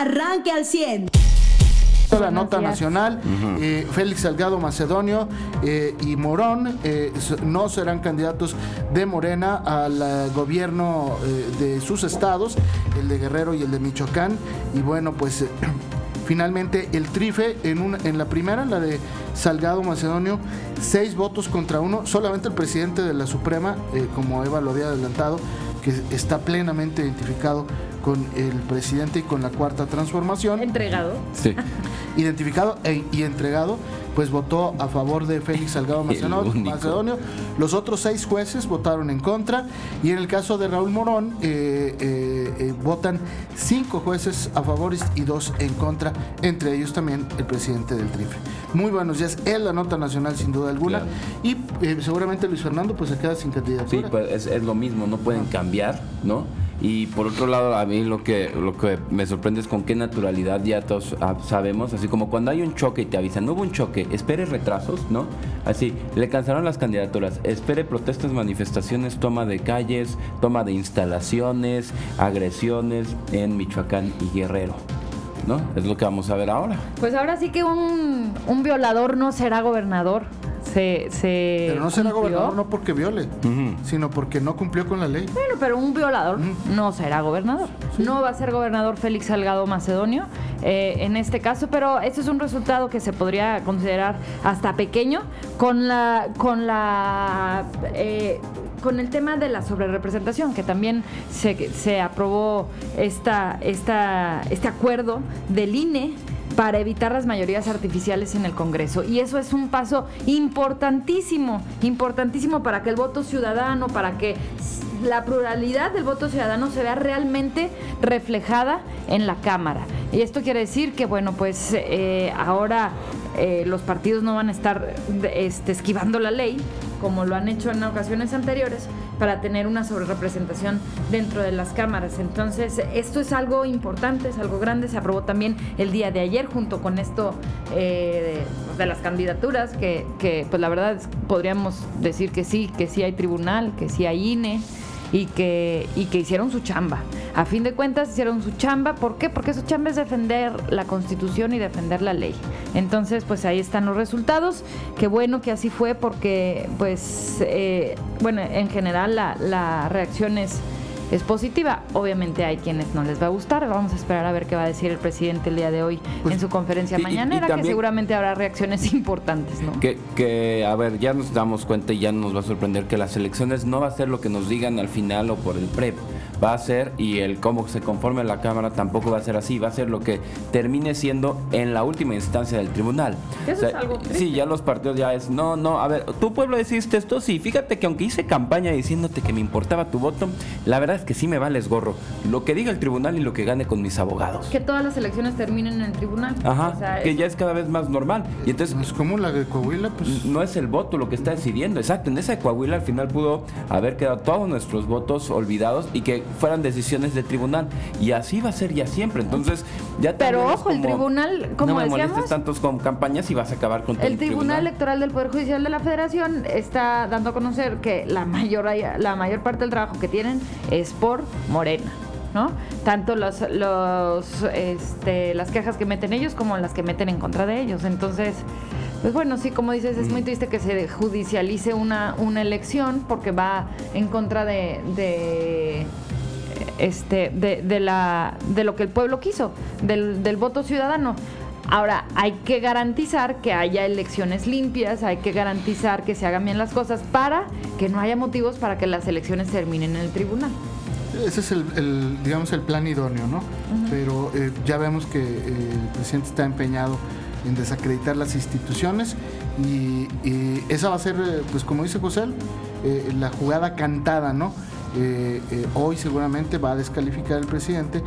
arranque al 100 la nota nacional, eh, Félix Salgado Macedonio eh, y Morón eh, no serán candidatos de Morena al gobierno de sus estados, el de Guerrero y el de Michoacán. Y bueno, pues finalmente el trife en, en la primera, la de Salgado Macedonio, seis votos contra uno. Solamente el presidente de la Suprema, como Eva lo había adelantado, que está plenamente identificado con el presidente y con la cuarta transformación. Entregado. Sí. Identificado e, y entregado, pues votó a favor de Félix Salgado Macedonio. Los otros seis jueces votaron en contra y en el caso de Raúl Morón eh, eh, eh, votan cinco jueces a favor y dos en contra, entre ellos también el presidente del TRIFE. Muy buenos días, es la nota nacional sin duda alguna y seguramente Luis Fernando pues se queda sin candidatura. Sí, pues es, es lo mismo, no pueden cambiar, ¿no? Y por otro lado, a mí lo que, lo que me sorprende es con qué naturalidad ya todos ah, sabemos, así como cuando hay un choque y te avisan, no hubo un choque, espere retrasos, ¿no? Así, le cancelaron las candidaturas, espere protestas, manifestaciones, toma de calles, toma de instalaciones, agresiones en Michoacán y Guerrero. ¿No? Es lo que vamos a ver ahora. Pues ahora sí que un, un violador no será gobernador se, pero no será gobernador no porque viole, sino porque no cumplió con la ley. Bueno, pero un violador no será gobernador. No va a ser gobernador Félix Salgado Macedonio eh, en este caso, pero este es un resultado que se podría considerar hasta pequeño con la con la eh, con el tema de la sobrerepresentación, que también se, se aprobó esta, esta, este acuerdo del INE para evitar las mayorías artificiales en el Congreso. Y eso es un paso importantísimo, importantísimo para que el voto ciudadano, para que la pluralidad del voto ciudadano se vea realmente reflejada en la Cámara. Y esto quiere decir que, bueno, pues eh, ahora eh, los partidos no van a estar este, esquivando la ley, como lo han hecho en ocasiones anteriores, para tener una sobrerepresentación dentro de las cámaras. Entonces, esto es algo importante, es algo grande. Se aprobó también el día de ayer junto con esto eh, de, las candidaturas, que, que pues la verdad podríamos decir que sí, que sí hay tribunal, que sí hay INE y que, y que hicieron su chamba. A fin de cuentas hicieron su chamba. ¿Por qué? Porque su chamba es defender la constitución y defender la ley. Entonces, pues ahí están los resultados. Qué bueno que así fue porque, pues, eh, bueno, en general la, la reacción es es positiva. Obviamente hay quienes no les va a gustar. Vamos a esperar a ver qué va a decir el presidente el día de hoy pues, en su conferencia mañanera, que seguramente habrá reacciones importantes, ¿no? Que, que, a ver, ya nos damos cuenta y ya nos va a sorprender que las elecciones no va a ser lo que nos digan al final o por el PREP va a ser y el cómo se conforme la Cámara tampoco va a ser así, va a ser lo que termine siendo en la última instancia del tribunal. Eso es algo Sí, ya los partidos ya es, no, no, a ver, tu pueblo decidiste esto, sí, fíjate que aunque hice campaña diciéndote que me importaba tu voto, la verdad es que sí me vales gorro. Lo que diga el tribunal y lo que gane con mis abogados. Que todas las elecciones terminen en el tribunal. Ajá, que ya es cada vez más normal. Y entonces... Es como la de Coahuila, pues... No es el voto lo que está decidiendo, exacto. En esa de Coahuila al final pudo haber quedado todos nuestros votos olvidados y que fueran decisiones de tribunal. Y así va a ser ya siempre. Entonces, ya Pero ojo, el tribunal, como no me molestes tantos con campañas y vas a acabar con el, el tribunal, Electoral del Poder Judicial de la Federación está dando a conocer que la mayor, la mayor parte del trabajo que tienen es por Morena. ¿no? Tanto los, los, este, las quejas que meten ellos como las que meten en contra de ellos. Entonces, pues bueno, sí, como dices, es muy triste que se judicialice una, una elección porque va en contra de, de este, de, de, la, de lo que el pueblo quiso, del, del voto ciudadano. Ahora, hay que garantizar que haya elecciones limpias, hay que garantizar que se hagan bien las cosas para que no haya motivos para que las elecciones terminen en el tribunal. Ese es el, digamos, el plan idóneo, ¿no? Pero eh, ya vemos que eh, el presidente está empeñado en desacreditar las instituciones y, esa va a ser, eh, pues como dice José, la jugada cantada, ¿no? hoy seguramente va a descalificar el presidente.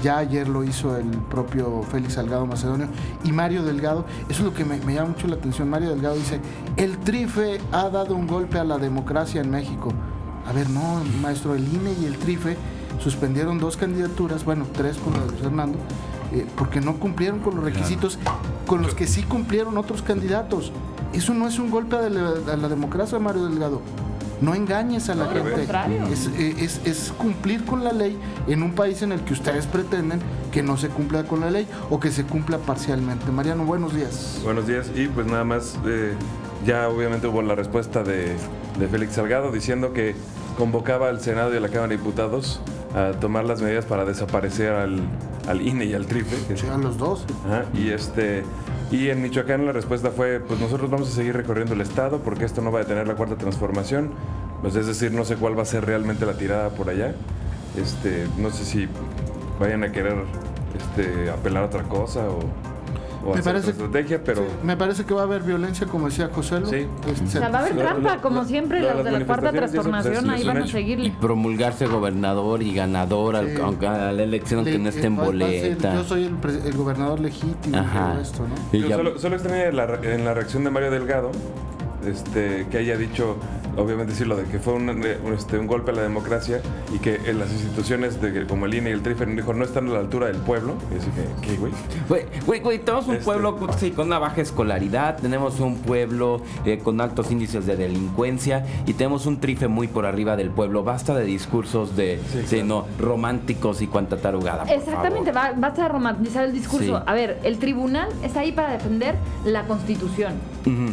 ya ayer lo hizo el propio Félix Salgado Macedonio y Mario Delgado. Eso es lo que me, me, llama mucho la atención. Mario Delgado dice, el TRIFE ha dado un golpe a la democracia en México. A ver, no, maestro, el INE y el TRIFE suspendieron dos candidaturas, bueno, tres con la de Fernando, eh, porque no cumplieron con los requisitos con los que sí cumplieron otros candidatos. Eso no es un golpe a la, democracia, Mario Delgado. No engañes a la gente. Es, eh, es, es, cumplir con la ley en un país en el que ustedes pretenden que no se cumpla con la ley o que se cumpla parcialmente. Mariano, buenos días. Buenos días y pues nada más, eh, ya obviamente hubo la respuesta de, de Félix Salgado diciendo que convocaba al Senado y a la Cámara de Diputados a tomar las medidas para desaparecer al, al INE y al TRIFE. a los dos. Ajá, y este y en Michoacán la respuesta fue pues nosotros vamos a seguir recorriendo el estado porque esto no va a detener la cuarta transformación pues es decir no sé cuál va a ser realmente la tirada por allá este no sé si vayan a querer este apelar a otra cosa o, o Me parece- estrategia pero Sí, me parece que va a haber violencia, como decía José. Lu. Sí. Este, O sea, va a haber trampa, lo- como lo- siempre, lo de los de la cuarta pues, transformación, ahí van a. Y seguirle. promulgarse gobernador y ganador al- Sí. aunque a la elección le- que no esté en va- va a ser, boleta. yo soy el, pre- el gobernador legítimo y Ajá. todo esto, ¿no? Y Yo ya- solo, solo extrañé la en la reacción de Mario Delgado este, que haya dicho, obviamente sí, lo de que fue un, eh, un, este, un golpe a la democracia y que en las instituciones de, como el INE y el TRIFE dijo no están a la altura del pueblo. Y así que, ¿qué, güey? Güey, güey, güey, tenemos un Este- pueblo con- sí, con una baja escolaridad, tenemos un pueblo eh, con altos índices de delincuencia y tenemos un trife muy por arriba del pueblo. Basta de discursos de, Sí, no, románticos y cuanta tarugada. por Exactamente, favor. va, vas a romantizar el discurso. Sí. A ver, el tribunal está ahí para defender la constitución.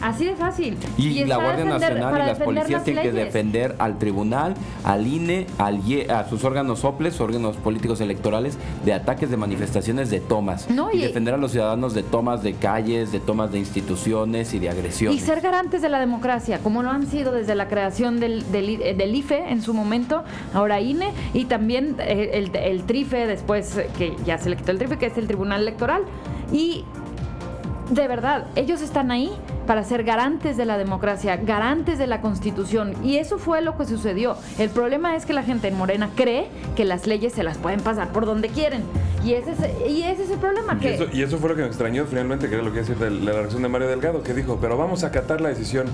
Así de fácil. Y, la Guardia defender- Nacional para y las defender policías tienen que defender al tribunal, al INE, al IE- a sus órganos OPLES, órganos políticos electorales, de ataques de manifestaciones, de tomas. No, y, y- defender a los ciudadanos de tomas de calles, de tomas de instituciones y de Y agresiones. ser garantes de la democracia, como lo han sido desde la creación del, eh, del IFE en su momento, ahora INE, y también eh, el, el TRIFE, después eh, que ya se le quitó el TRIFE, que es el Tribunal Electoral. Y de verdad, ellos están ahí para ser garantes de la democracia, garantes de la constitución. Y eso fue lo que sucedió. El problema es que la gente en Morena cree que las leyes se las pueden pasar por donde quieren. Y ese es, y ese es el problema. Y Que, eso, y eso fue lo que me extrañó finalmente, que era lo que iba a decir de la reacción de Mario Delgado, que dijo, pero vamos a acatar la decisión.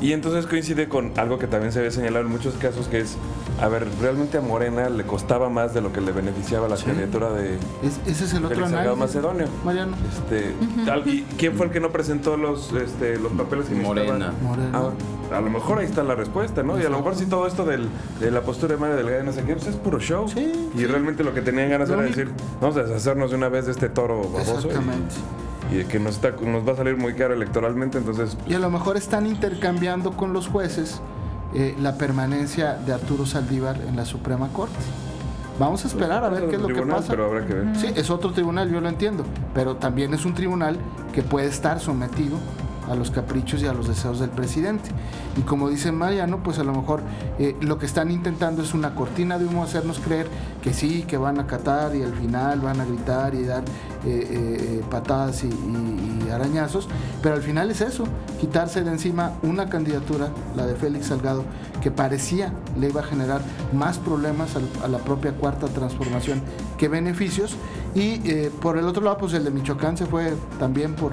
Y entonces coincide con algo que también se había señalado en muchos casos, que es, a ver, realmente a Morena le costaba más de lo que le beneficiaba la Sí. candidatura de Es- ese es el otro análisis. Macedonio. Mariano. Este, tal- ¿Y quién fue el que no presentó los, este, los papeles que Morena. Morena. Ah, a lo mejor ahí está la respuesta, ¿no? Y a lo mejor si todo esto del, de la postura de Mario Delgado no sé qué, pues es puro show. Sí, y sí. realmente lo que tenían ganas Lo era único- decir, vamos a deshacernos de una vez de este toro baboso. Exactamente. Y, de que nos, está, nos va a salir muy caro electoralmente, entonces... Y a lo mejor están intercambiando con los jueces eh, la permanencia de Arturo Saldívar en la Suprema Corte. Vamos a esperar a ver qué es lo que tribunal, pasa. Pero habrá que ver. Sí, es otro tribunal, yo lo entiendo, pero también es un tribunal que puede estar sometido a los caprichos y a los deseos del presidente. Y como dice Mariano, pues a lo mejor eh, lo que están intentando es una cortina de humo, hacernos creer que sí, que van a catar y al final van a gritar y dar eh, eh, patadas y, arañazos, pero al final es eso, quitarse de encima una candidatura, la de Félix Salgado, que parecía le iba a generar más problemas a, la propia cuarta transformación que beneficios. Y por el otro lado, pues el de Michoacán se fue también por...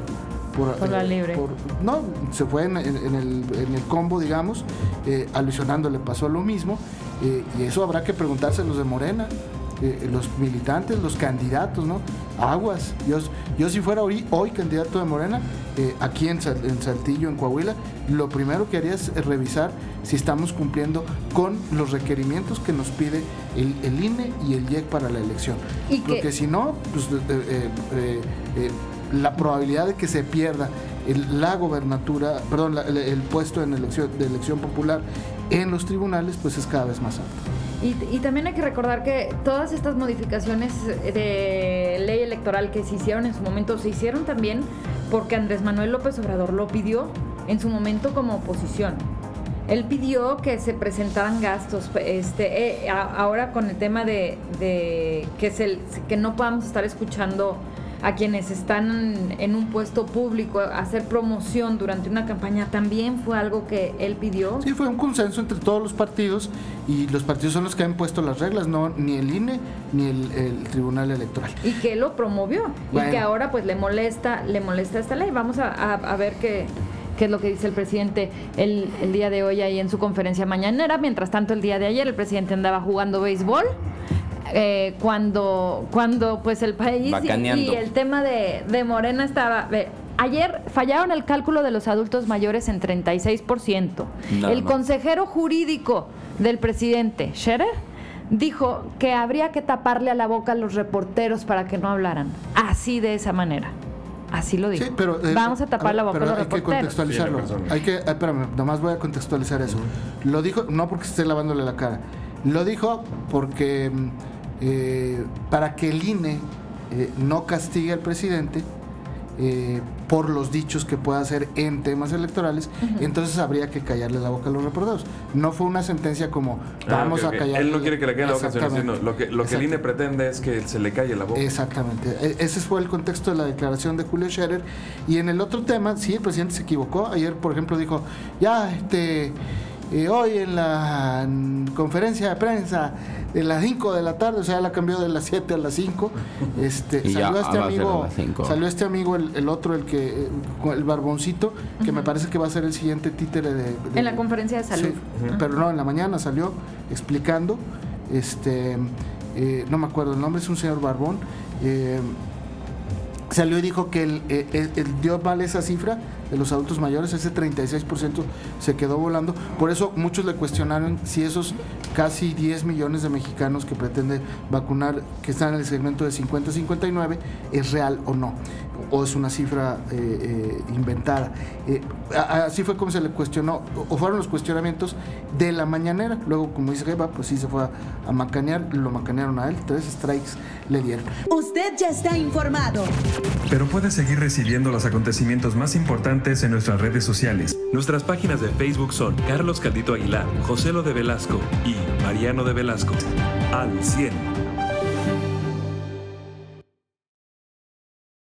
Por la libre. no, se fue en, en- en el, en el combo, digamos, eh, a Luis Fernando le pasó lo mismo, eh, y eso habrá que preguntarse los de Morena, eh, los militantes, los candidatos, ¿no? Aguas. Yo, yo si fuera hoy, hoy candidato de Morena, eh, aquí en, en Saltillo, en Coahuila, lo primero que haría es revisar si estamos cumpliendo con los requerimientos que nos pide el, el INE y el IEC para la elección. Y que- Porque si no, pues eh, eh, eh, eh, la probabilidad de que se pierda la gobernatura, perdón, la- el, puesto en elección, de elección popular en los tribunales, pues es cada vez más alto. Y, también hay que recordar que todas estas modificaciones de ley electoral que se hicieron en su momento se hicieron también porque Andrés Manuel López Obrador lo pidió en su momento como oposición. Él pidió que se presentaran gastos, este, eh, ahora con el tema de, de que, se, que no podamos estar escuchando a quienes están en un puesto público hacer promoción durante una campaña, también fue algo que él pidió. Sí, fue un consenso entre todos los partidos y los partidos son los que han puesto las reglas, no ni el INE ni el, el Tribunal Electoral. y que lo promovió Bueno. y que ahora pues le molesta le molesta esta ley vamos a, a- a ver qué qué es lo que dice el presidente el, el día de hoy ahí en su conferencia mañanera mientras tanto el día de ayer el presidente andaba jugando béisbol eh, cuando cuando pues el país y, Bacaneando. y el tema de, de Morena estaba ve, Ayer fallaron el cálculo de los adultos mayores en 36%. Nada el más. consejero jurídico del presidente, Scherer, dijo que habría que taparle a la boca a los reporteros para que no hablaran. Así de esa manera. Así lo dijo. Sí, pero, eh, Vamos a tapar ver, la boca a pero los hay que reporteros. contextualizarlo. Tiene razón. Hay que, ah, espérame, nomás voy a contextualizar eso. Lo dijo, no porque esté lavándole la cara. Lo dijo porque mm, eh, para que el INE eh, no castigue al presidente eh, por los dichos que pueda hacer en temas electorales, entonces habría que callarle la boca a los reporteros. No fue una sentencia como Ah, vamos ok, ok. a callar. Él no quiere que le caiga la boca, sino lo que, lo que el INE pretende es que se le calle la boca. Exactamente. E- Ese fue el contexto de la declaración de Julio Scherer. Y en el otro tema, sí, el presidente se equivocó. Ayer, por ejemplo, dijo, ya, este, eh, hoy en la conferencia de prensa de las 5 de la tarde, o sea, la cambió de las 7 a las 5. Este, salió este amigo, salió este amigo, el, el otro, el que, el barboncito, que me parece que va a ser el siguiente títere de, de- En la conferencia de salud. Sí, pero no, en la mañana salió explicando, este, eh, no me acuerdo el nombre, es un señor Barbón, eh, salió y dijo que él, eh, él- él dio mal esa cifra de los adultos mayores, ese 36% se quedó volando. Por eso muchos le cuestionaron si esos casi 10 millones de mexicanos que pretende vacunar, que están en el segmento de 50-59, es real o no, o es una cifra eh, eh, inventada. Eh, así fue como se le cuestionó, o fueron los cuestionamientos de la mañanera. Luego, como dice Eva, pues sí se fue a, a macanear, lo macanearon a él, tres strikes le dieron. Usted ya está informado. Pero puedes seguir recibiendo los acontecimientos más importantes en nuestras redes sociales. Nuestras páginas de Facebook son Carlos Caldito Aguilar, José Lo de Velasco y Mariano de Velasco. Al 100.